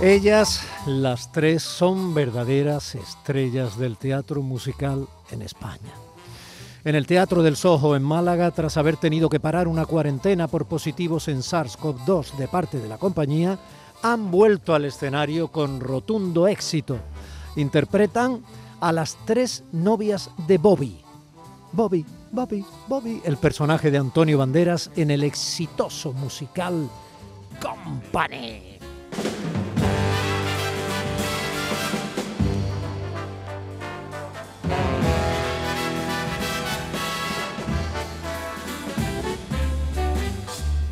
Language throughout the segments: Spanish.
Ellas, las tres, son verdaderas estrellas del teatro musical en España. En el Teatro del Soho en Málaga, tras haber tenido que parar una cuarentena por positivos en SARS-CoV-2 de parte de la compañía, han vuelto al escenario con rotundo éxito. Interpretan a las tres novias de Bobby. Bobby, Bobby, Bobby, el personaje de Antonio Banderas en el exitoso musical Company.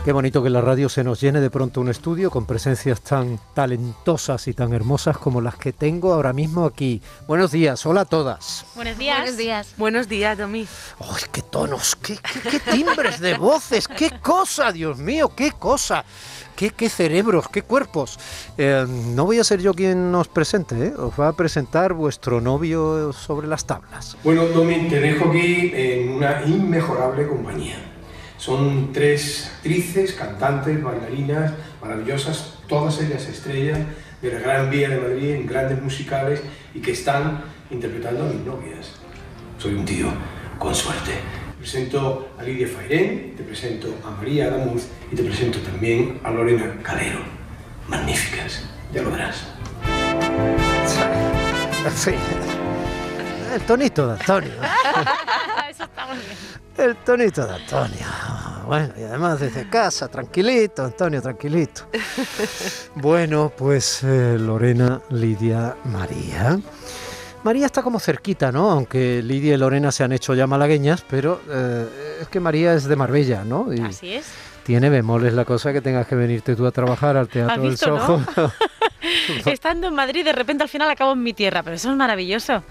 Qué bonito que la radio se nos llene de pronto un estudio con presencias tan talentosas y tan hermosas como las que tengo ahora mismo aquí. Buenos días, hola a todas. Buenos días. Buenos días. Buenos días, Domi. ¡Ay, qué tonos! Qué, qué, qué timbres de voces! ¡Qué cosa, Dios mío! ¡Qué cosa! Qué, qué, cerebros, qué cuerpos. Eh, no voy a ser yo quien nos presente, ¿eh? os va a presentar vuestro novio sobre las tablas. Bueno, Domi, te dejo aquí en una inmejorable compañía. Son tres actrices, cantantes, bailarinas, maravillosas, todas ellas estrellas de la Gran Vía de Madrid en grandes musicales y que están interpretando a mis novias. Soy un tío con suerte. Te presento a Lidia Fairén, te presento a María Adamuz y te presento también a Lorena Calero. Magníficas, ya lo verás. Sí. El tonito de Antonio. Eso está muy bien. El tonito de Antonio. Bueno, y además desde casa, tranquilito, Antonio, tranquilito. Bueno, pues eh, Lorena, Lidia, María. María está como cerquita, ¿no? Aunque Lidia y Lorena se han hecho ya malagueñas, pero eh, es que María es de Marbella, ¿no? Y Así es. tiene bemoles la cosa que tengas que venirte tú a trabajar al Teatro ¿Has del no? Soho. Estando en Madrid, de repente al final acabo en mi tierra, pero eso es maravilloso.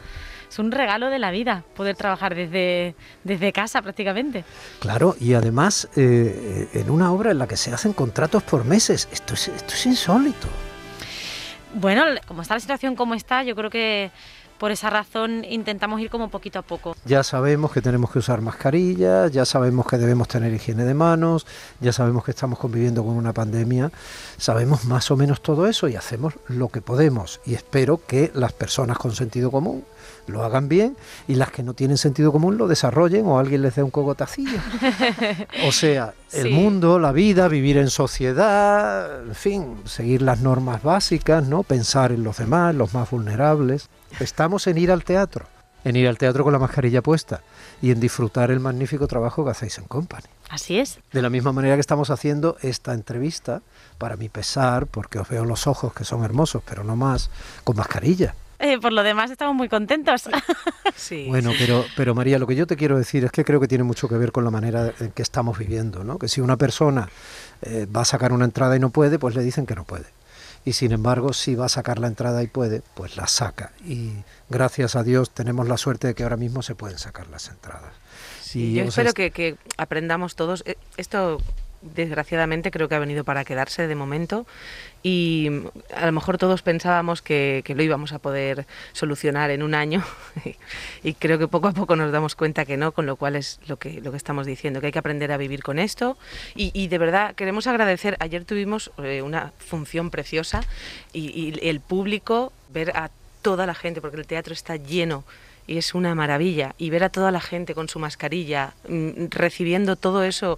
Es un regalo de la vida poder trabajar desde, desde casa prácticamente. Claro, y además eh, en una obra en la que se hacen contratos por meses. Esto es, esto es insólito. Bueno, como está la situación como está, yo creo que por esa razón intentamos ir como poquito a poco. Ya sabemos que tenemos que usar mascarillas, ya sabemos que debemos tener higiene de manos, ya sabemos que estamos conviviendo con una pandemia, sabemos más o menos todo eso y hacemos lo que podemos. Y espero que las personas con sentido común lo hagan bien y las que no tienen sentido común lo desarrollen o alguien les dé un cogotacillo. O sea, el Sí. mundo, la vida, vivir en sociedad, en fin, seguir las normas básicas, ¿no? Pensar en los demás, los más vulnerables. Estamos en ir al teatro, en ir al teatro con la mascarilla puesta y en disfrutar el magnífico trabajo que hacéis en Company. Así es. De la misma manera que estamos haciendo esta entrevista, para mi pesar, porque os veo los ojos que son hermosos, pero no más, con mascarilla. Eh, por lo demás estamos muy contentos. Sí. Bueno, pero, pero María, lo que yo te quiero decir es que creo que tiene mucho que ver con la manera en que estamos viviendo, ¿no? Que si una persona eh, va a sacar una entrada y no puede, pues le dicen que no puede. Y sin embargo, si va a sacar la entrada y puede, pues la saca. Y gracias a Dios tenemos la suerte de que ahora mismo se pueden sacar las entradas. Sí, Y yo espero que aprendamos todos. Eh, Esto, desgraciadamente, creo que ha venido para quedarse de momento. Y a lo mejor todos pensábamos que, que lo íbamos a poder solucionar en un año. y creo que poco a poco nos damos cuenta que no, con lo cual es lo que, lo que estamos diciendo, que hay que aprender a vivir con esto. Y, de verdad, queremos agradecer. Ayer tuvimos eh, una función preciosa y, y el público, ver a toda la gente, porque el teatro está lleno y es una maravilla. Y ver a toda la gente con su mascarilla, mm, recibiendo todo eso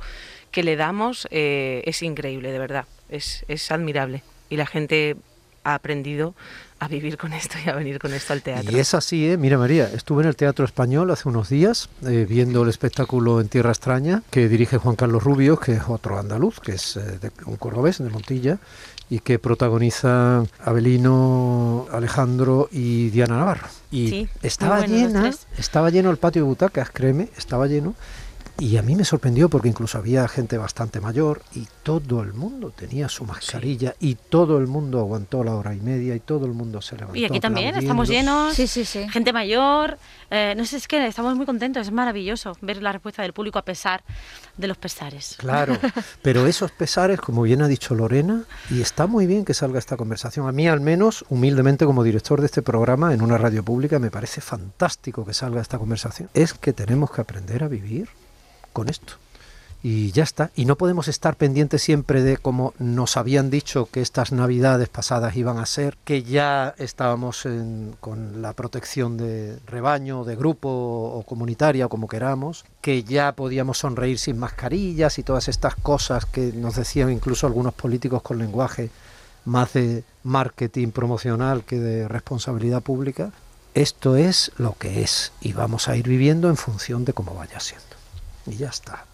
que le damos, eh, es increíble, de verdad. Es, es admirable. Y la gente ha aprendido a vivir con esto y a venir con esto al teatro. Y es así, ¿eh? Mira María, estuve en el Teatro Español hace unos días eh, viendo el espectáculo En Tierra Extraña que dirige Juan Carlos Rubio, que es otro andaluz, que es eh, de- un cordobés de Montilla, y que protagoniza Abelino, Alejandro y Diana Navarro. Y Sí, estaba los llena, estaba lleno el patio de butacas, créeme, estaba lleno. Y a mí me sorprendió porque incluso había gente bastante mayor y todo el mundo tenía su mascarilla y todo el mundo aguantó la hora y media y todo el mundo se levantó. Y aquí también estamos llenos, Sí, sí, sí. gente mayor. eh, no sé, es que estamos muy contentos, es maravilloso ver la respuesta del público a pesar de los pesares. Claro, pero esos pesares, como bien ha dicho Lorena, y está muy bien que salga esta conversación. A mí, al menos, humildemente como director de este programa en una radio pública, me parece fantástico que salga esta conversación. Es que tenemos que aprender a vivir con esto. Y ya está. Y no podemos estar pendientes siempre de como nos habían dicho que estas navidades pasadas iban a ser, que ya estábamos con la protección de rebaño, de grupo o comunitaria, como queramos, que ya podíamos sonreír sin mascarillas y todas estas cosas que nos decían incluso algunos políticos con lenguaje más de marketing promocional que de responsabilidad pública. Esto es lo que es y vamos a ir viviendo en función de cómo vaya siendo. Y ya está.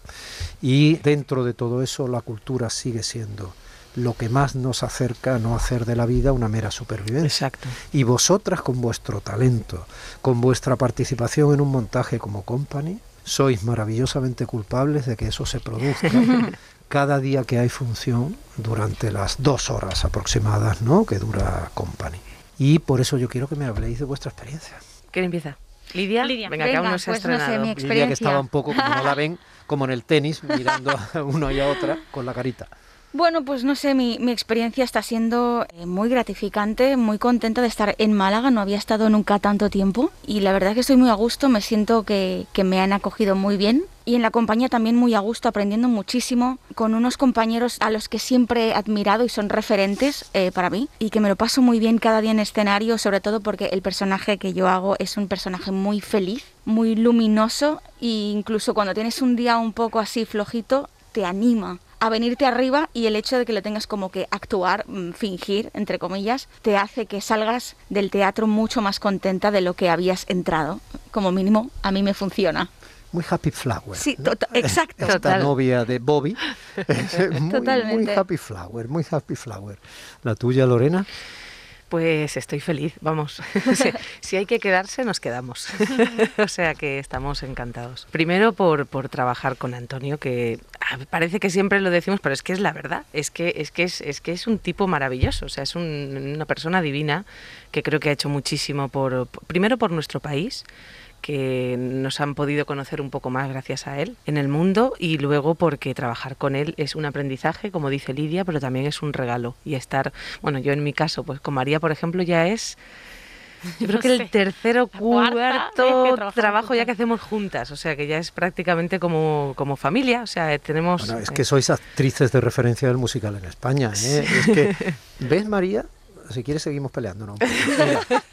Y dentro de todo eso la cultura sigue siendo lo que más nos acerca a no hacer de la vida una mera supervivencia. Exacto. Y vosotras con vuestro talento, con vuestra participación en un montaje como company, sois maravillosamente culpables de que eso se produzca cada día que hay función durante las dos horas aproximadas ¿no? que dura company. Y por eso yo quiero que me habléis de vuestra experiencia. ¿Quién empieza? ¿Lidia? Lidia. Venga, que aún no se ha pues no sé, estrenado. mi Lidia que estaba un poco, como no la ven, como en el tenis, mirando a uno y a otra con la carita. Bueno, pues no sé, mi, mi experiencia está siendo eh, muy gratificante, muy contenta de estar en Málaga, no había estado nunca tanto tiempo y la verdad que estoy muy a gusto, me siento que, que me han acogido muy bien y en la compañía también muy a gusto, aprendiendo muchísimo con unos compañeros a los que siempre he admirado y son referentes eh, para mí y que me lo paso muy bien cada día en escenario, sobre todo porque el personaje que yo hago es un personaje muy feliz, muy luminoso e incluso cuando tienes un día un poco así flojito, te anima a venirte arriba y el hecho de que lo tengas como que actuar, mm, fingir, entre comillas, te hace que salgas del teatro mucho más contenta de lo que habías entrado. Como mínimo, a mí me funciona. Muy happy flower. Sí, ¿no? tota- exacto. Esta Total. novia de Bobby. es muy, happy flower, muy happy flower. La tuya, Lorena. Pues estoy feliz, vamos. si, hay que quedarse, nos quedamos. o sea que estamos encantados. Primero por, por trabajar con Antonio, que ah, parece que siempre lo decimos, pero es que es la verdad. Es que es, que es, es, que es un tipo maravilloso, o sea, es un- una persona divina que creo que ha hecho muchísimo por, primero por nuestro país que nos han podido conocer un poco más gracias a él en el mundo y luego porque trabajar con él es un aprendizaje, como dice Lidia, pero también es un regalo y estar, bueno, yo en mi caso, pues con María, por ejemplo, ya es yo creo No que sé, el tercero, cuarto trabajo ya que hacemos juntas, o sea que ya es prácticamente como, como familia, o sea, tenemos... Bueno, es eh, que sois actrices de referencia del musical en España. ¿eh? Es que, ¿ves, María? Si quieres seguimos peleando, ¿no?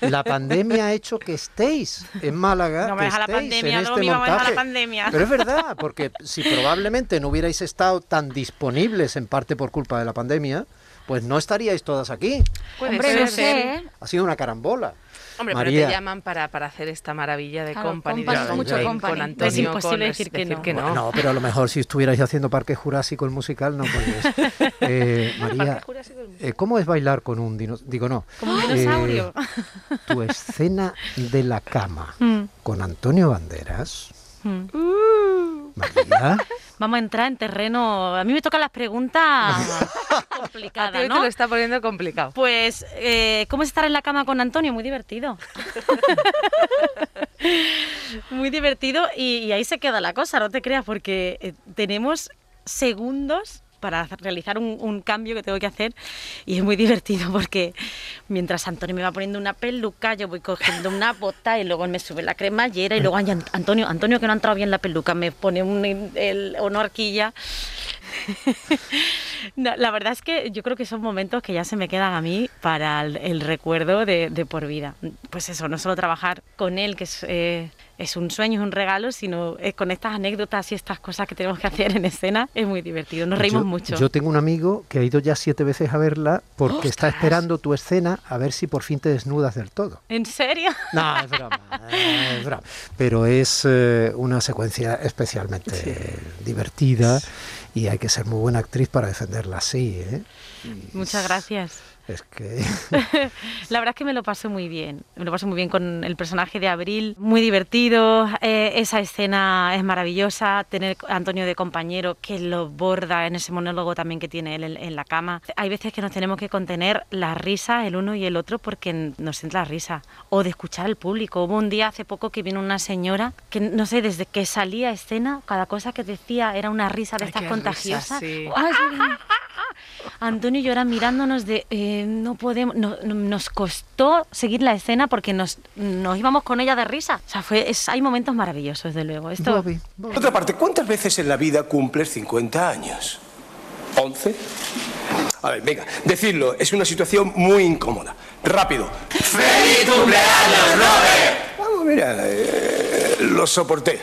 La pandemia ha hecho que estéis en Málaga, No me que deja la estéis pandemia, en no este me iba a dejar la pandemia. Pero es verdad, porque si probablemente no hubierais estado tan disponibles en parte por culpa de la pandemia, pues no estaríais todas aquí. puede Hombre, no sé. Ha sido una carambola. Hombre, María. pero te llaman para, para hacer esta maravilla de Claro, company, company, de mucho con company. Antonio, Es imposible con- decir que no. No, pero a lo mejor si estuvierais haciendo Parque Jurásico el musical, no podríais. Eh, María, eh, ¿cómo es bailar con un dinosaurio? Digo, no. Como un Eh, dinosaurio. tu escena de la cama Mm, con Antonio Banderas. mm. María, Vamos a entrar en terreno. A mí me tocan las preguntas A ti complicadas, te ¿no? lo está poniendo complicado. Pues, eh, ¿cómo es estar en la cama con Antonio? Muy divertido. Muy divertido y, y ahí se queda la cosa, no te creas, porque eh, tenemos segundos para realizar un, cambio que tengo que hacer y es muy divertido porque mientras Antonio me va poniendo una peluca, yo voy cogiendo una bota y luego me sube la cremallera y luego "Ay, Ant- Antonio, Antonio que no ha entrado bien la peluca, me pone un, el, una horquilla. La verdad es que yo creo que son momentos que ya se me quedan a mí para el, recuerdo de, de por vida. Pues eso, no solo trabajar con él, que es, eh, es un sueño, es un regalo, sino eh, con estas anécdotas y estas cosas que tenemos que hacer en escena, es muy divertido, nos reímos yo, mucho. Yo tengo un amigo que ha ido ya siete veces a verla porque está esperando tu escena a ver si por fin te desnudas del todo. ¿En serio? No, es broma, es broma. Pero es eh, una secuencia especialmente divertida y hay que ser muy buena actriz para defenderla así. ¿eh? Muchas gracias. Es que... la verdad es que me lo paso muy bien. Me lo paso muy bien con el personaje de Abril. Muy divertido. Eh, esa escena es maravillosa. Tener a Antonio de compañero que lo borda en ese monólogo también que tiene él en, la cama. Hay veces que nos tenemos que contener la risa el uno y el otro porque nos entra la risa. O de escuchar al público. Hubo un día hace poco que vino una señora que, no sé, desde que salía a escena, cada cosa que decía era una risa de estas contagiosas. Antonio y yo era mirándonos de eh, no podemos, nos costó seguir la escena porque nos, nos íbamos con ella de risa. O sea, fue, hay momentos maravillosos, desde luego. Esto... Otra parte, ¿cuántas veces en la vida cumples 50 años? ¿11? A ver, venga, decirlo, es una situación muy incómoda. Rápido. ¡Feliz cumpleaños, Robert! Vamos, mira, eh, lo soporté.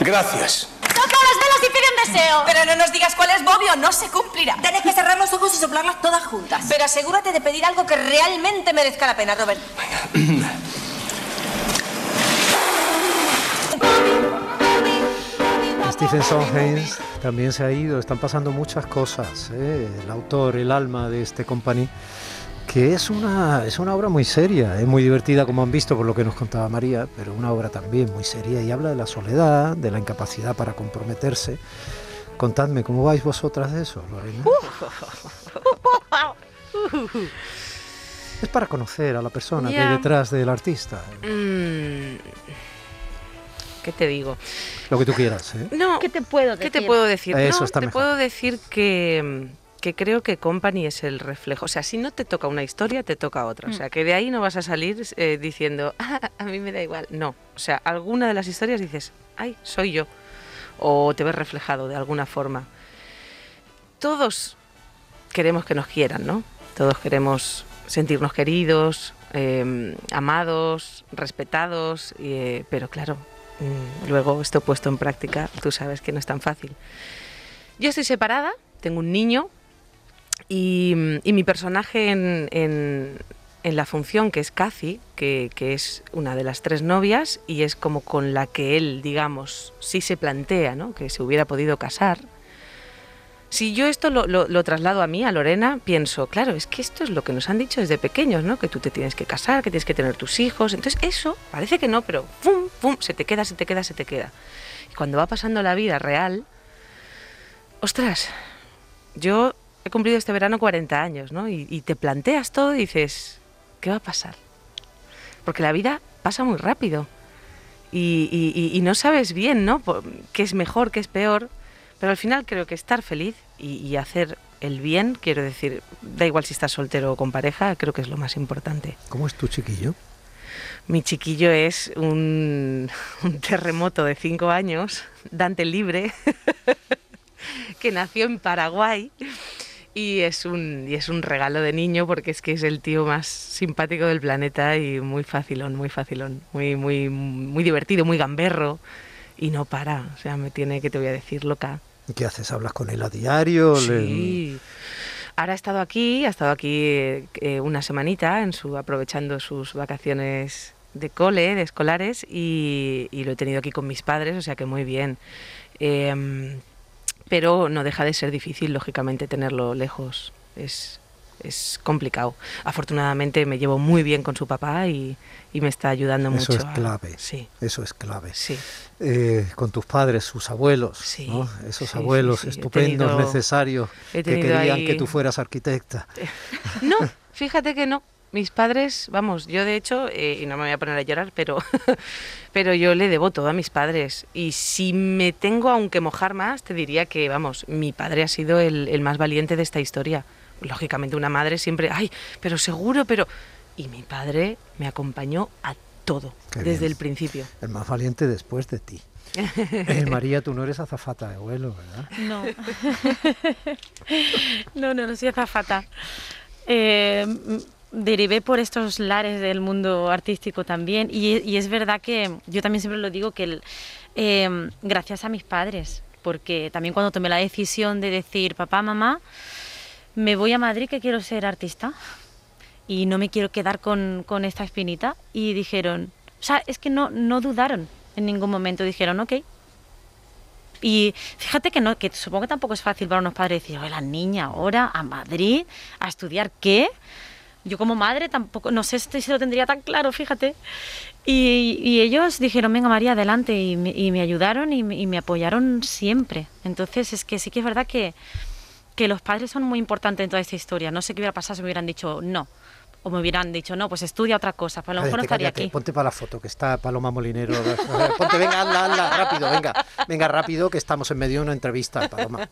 Gracias. ¡Toca las velas y pide un deseo! Pero no nos digas cuál es, Bobio, no se cumplirá. Tienes que cerrar los ojos y soplarlas todas juntas. Pero asegúrate de pedir algo que realmente merezca la pena, Robert. Stephen Sondheim también se ha ido, están pasando muchas cosas. ¿eh? El autor, el alma de este company que es una, es una obra muy seria, es muy divertida como han visto por lo que nos contaba María, pero una obra también muy seria y habla de la soledad, de la incapacidad para comprometerse. Contadme, ¿cómo vais vosotras de eso, Lorena? es para conocer a la persona que hay detrás del artista. Mm. ¿Qué te digo? Lo que tú quieras, ¿eh? No, ¿qué te puedo decir? ¿Qué te puedo decir? Eso te puedo decir que que creo que Company es el reflejo. O sea, si no te toca una historia, te toca otra. O mm. sea, que de ahí no vas a salir eh, diciendo, ah, a mí me da igual. No. O sea, alguna de las historias dices, ay, soy yo. O te ves reflejado de alguna forma. Todos queremos que nos quieran, ¿no? Todos queremos sentirnos queridos, em, amados, respetados, eh, pero claro, mm, luego esto puesto en práctica, tú sabes que no es tan fácil. Yo estoy separada, tengo un niño y, mi personaje en, la función, que es Cathy, que, es una de las tres novias y es como con la que él, digamos, sí se plantea, ¿no? que se hubiera podido casar. Si yo esto lo, traslado a mí, a Lorena, pienso, claro, es que esto es lo que nos han dicho desde pequeños, ¿no? Que tú te tienes que casar, que tienes que tener tus hijos. Entonces eso, parece que no, pero ¡pum, pum! Se te queda, se te queda, se te queda. Y cuando va pasando la vida real, ostras, yo he cumplido este verano 40 años, ¿no? Y, te planteas todo y dices, ¿qué va a pasar? Porque la vida pasa muy rápido y, no sabes bien, ¿no? ¿Qué es mejor, qué es peor? Pero al final creo que estar feliz y, hacer el bien, quiero decir, da igual si estás soltero o con pareja, creo que es lo más importante. ¿Cómo es tu chiquillo? Mi chiquillo es un, un terremoto de cinco años, Dante Libre, que nació en Paraguay y es un y es un regalo de niño porque es que es el tío más simpático del planeta y muy facilón, muy facilón, muy muy muy divertido, muy gamberro y no para, o sea, me tiene que te voy a decir loca. ¿Qué haces? ¿Hablas con él a diario? Sí. Ahora ha estado aquí, ha estado aquí eh, una semanita en su aprovechando sus vacaciones de cole, de escolares y, lo he tenido aquí con mis padres, o sea que muy bien. Em, pero no deja de ser difícil, lógicamente, tenerlo lejos. Es, complicado. Afortunadamente me llevo muy bien con su papá y, me está ayudando mucho. Eso es clave. Sí. Eso es clave. Sí. Eh, con tus padres, sus abuelos, sí. esos abuelos estupendos, necesarios, que querían que tú fueras arquitecta. No, fíjate que no mis padres, vamos, yo de hecho, eh, y no me voy a poner a llorar, pero, pero yo le debo todo a mis padres. Y si me tengo aunque mojar más, te diría que, vamos, mi padre ha sido el, más valiente de esta historia. Lógicamente una madre siempre, ay, pero seguro, pero... Y mi padre me acompañó a todo, desde el principio. El más valiente después de ti. Eh, María, tú no eres azafata de vuelo, ¿verdad? No. no, no, no soy azafata. Eh, derivé por estos lares del mundo artístico también. Y, es verdad que yo también siempre lo digo que em, gracias a mis padres, porque también cuando tomé la decisión de decir, papá, mamá, me voy a Madrid que quiero ser artista y no me quiero quedar con, con esta espinita y dijeron, o sea, es que no, no dudaron en ningún momento, dijeron, ok, Y fíjate que no, que supongo que tampoco es fácil para unos padres decir, oye, la niña ahora a Madrid a estudiar qué. Yo como madre tampoco, no sé si lo tendría tan claro, fíjate. Y, ellos dijeron, venga María, adelante, y me, ayudaron y me, apoyaron siempre. Entonces es que sí que es verdad que, que los padres son muy importantes en toda esta historia. No sé qué hubiera pasado si me hubieran dicho no o me hubieran dicho, no, pues estudia otra cosa, pues a lo mejor no estaría aquí. Ponte para la foto, que está Paloma Molinero. Ponte, venga, hazla, hazla, rápido, venga, venga, rápido, que estamos en medio de una entrevista, Paloma.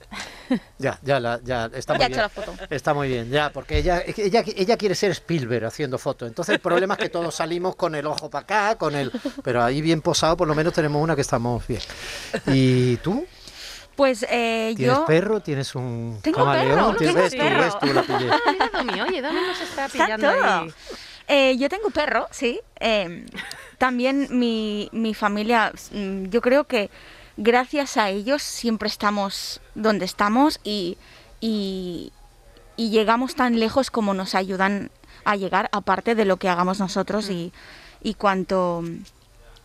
Ya, ya, ya, está muy bien. Está muy bien, ya, porque ella, ella, ella quiere ser Spielberg haciendo fotos. Entonces el problema es que todos salimos con el ojo para acá, con el... Pero ahí bien posado, por lo menos tenemos una que estamos bien. ¿Y tú? Pues eh, ¿Tienes perro? ¿Tienes un ¿Tengo camaleón? Perro, ¿Ves tú, ves tú la? Ah, Domi, oye, Domi nos está pillando ahí. Eh, yo tengo perro, sí. Eh, también mi, mi familia, mm, yo creo que gracias a ellos siempre estamos donde estamos y, y, y, llegamos tan lejos como nos ayudan a llegar, aparte de lo que hagamos nosotros y, y cuánto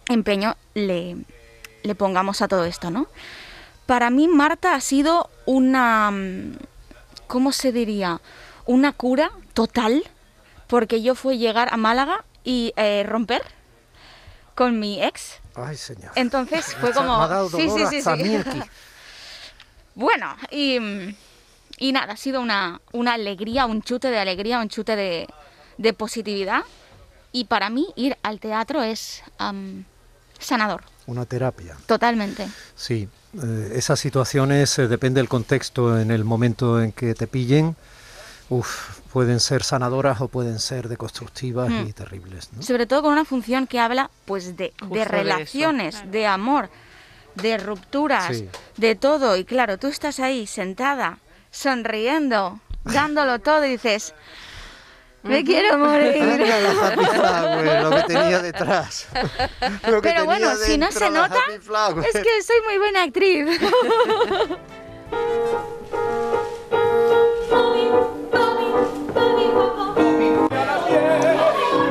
empeño le, le pongamos a todo esto, ¿no? Para mí Marta ha sido una, mm, ¿cómo se diría? Una cura total, porque yo fui llegar a Málaga y eh, romper con mi ex. Ay, señor. Entonces fue como... sí, sí, sí, bueno, y, y, nada, ha sido una, una, alegría, un chute de alegría, un chute de, de positividad. Y para mí ir al teatro es sanador. Una terapia. Totalmente. Sí, eh, esas situaciones, eh, depende del contexto, en el momento en que te pillen, pueden ser sanadoras o pueden ser deconstructivas y hmm. terribles. Sobre todo con una función que habla pues de, relaciones, de, amor, de rupturas, de todo. Y claro, tú estás ahí sentada, sonriendo, dándolo todo y dices... Me quiero morir. lo que tenía detrás. Pero bueno, si no se nota, es que soy muy buena actriz.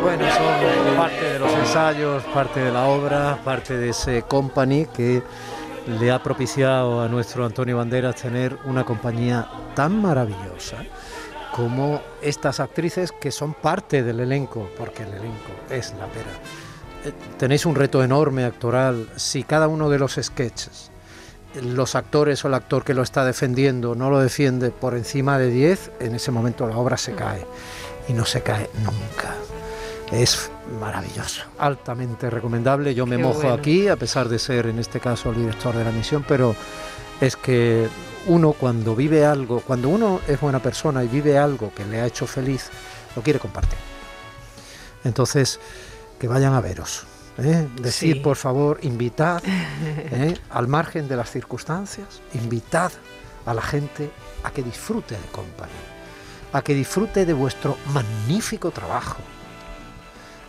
Bueno, son parte de los ensayos, parte de la obra, parte de ese company que le ha propiciado a nuestro Antonio Banderas tener una compañía tan maravillosa como estas actrices que son parte del elenco, porque el elenco es la pera. Eh, tenéis un reto enorme actoral si cada uno de los sketches, los actores o el actor que lo está defendiendo no lo defiende por encima de 10, en ese momento la obra se cae y no se cae nunca. Es maravilloso, altamente recomendable. Yo me mojo aquí, a pesar de ser en este caso el director de la misión, pero es que uno cuando vive algo, cuando uno es buena persona y vive algo que le ha hecho feliz, lo quiere compartir. Entonces, que vayan a veros. ¿eh? Decir, por favor, invitad, ¿eh? al margen de las circunstancias, invitad a la gente a que disfrute de compañía, a que disfrute de vuestro magnífico trabajo,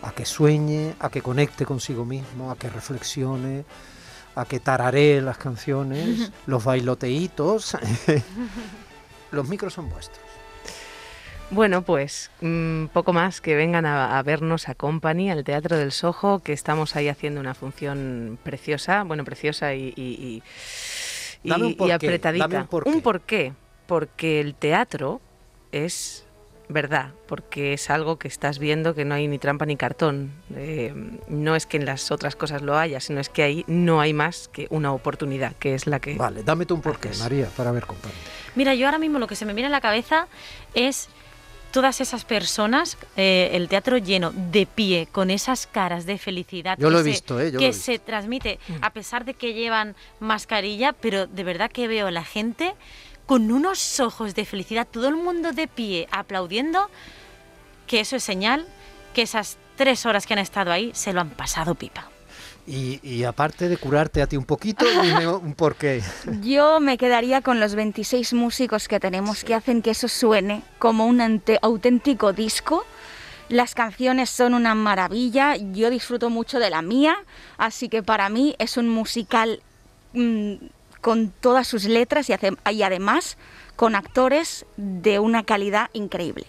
a que sueñe, a que conecte consigo mismo, a que reflexione, a que tararé las canciones, los bailoteitos. los micros son vuestros. Bueno, pues un mm, poco más que vengan a, vernos a Company, al Teatro del Sojo, que estamos ahí haciendo una función preciosa, bueno, preciosa y, y, y, apretadita. un porqué, porque el teatro es verdad, porque es algo que estás viendo que no hay ni trampa ni cartón. Eh, no es que en las otras cosas lo haya, sino es que ahí no hay más que una oportunidad, que es la que... Vale, dame tú un porqué, María, para ver, compadre. Mira, yo ahora mismo lo que se me viene a la cabeza es todas esas personas, eh, el teatro lleno, de pie, con esas caras de felicidad yo que, lo he visto, eh, que se transmite, mm. a pesar de que llevan mascarilla, pero de verdad que veo la gente con unos ojos de felicidad, todo el mundo de pie aplaudiendo, que eso es señal que esas tres horas que han estado ahí se lo han pasado pipa. Y, aparte de curarte a ti un poquito, dime un porqué. Yo me quedaría con los 26 músicos que tenemos que hacen que eso suene como un auténtico disco. Las canciones son una maravilla, yo disfruto mucho de la mía, así que para mí es un musical mm, con todas sus letras y, y además con actores de una calidad increíble.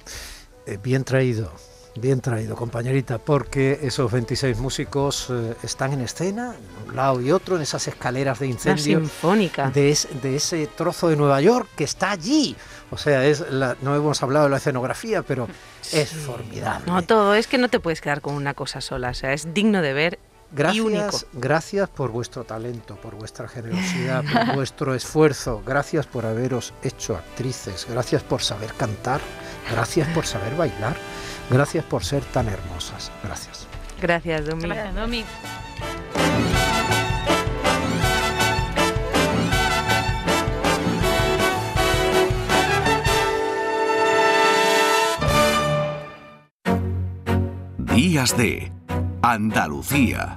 Eh, bien traído, Bien traído, compañerita, porque esos 26 músicos eh, están en escena, de un lado y otro, en esas escaleras de incendio. sinfónica. De, de, ese trozo de Nueva York que está allí. O sea, es la, no hemos hablado de la escenografía, pero es formidable. No, todo, es que no te puedes quedar con una cosa sola, o sea, es digno de ver Gracias, gracias por vuestro talento, por vuestra generosidad, por vuestro esfuerzo. Gracias por haberos hecho actrices. Gracias por saber cantar. Gracias por saber bailar. Gracias por ser tan hermosas. Gracias. Gracias, Domi. Gracias, Domi. Días de Andalucía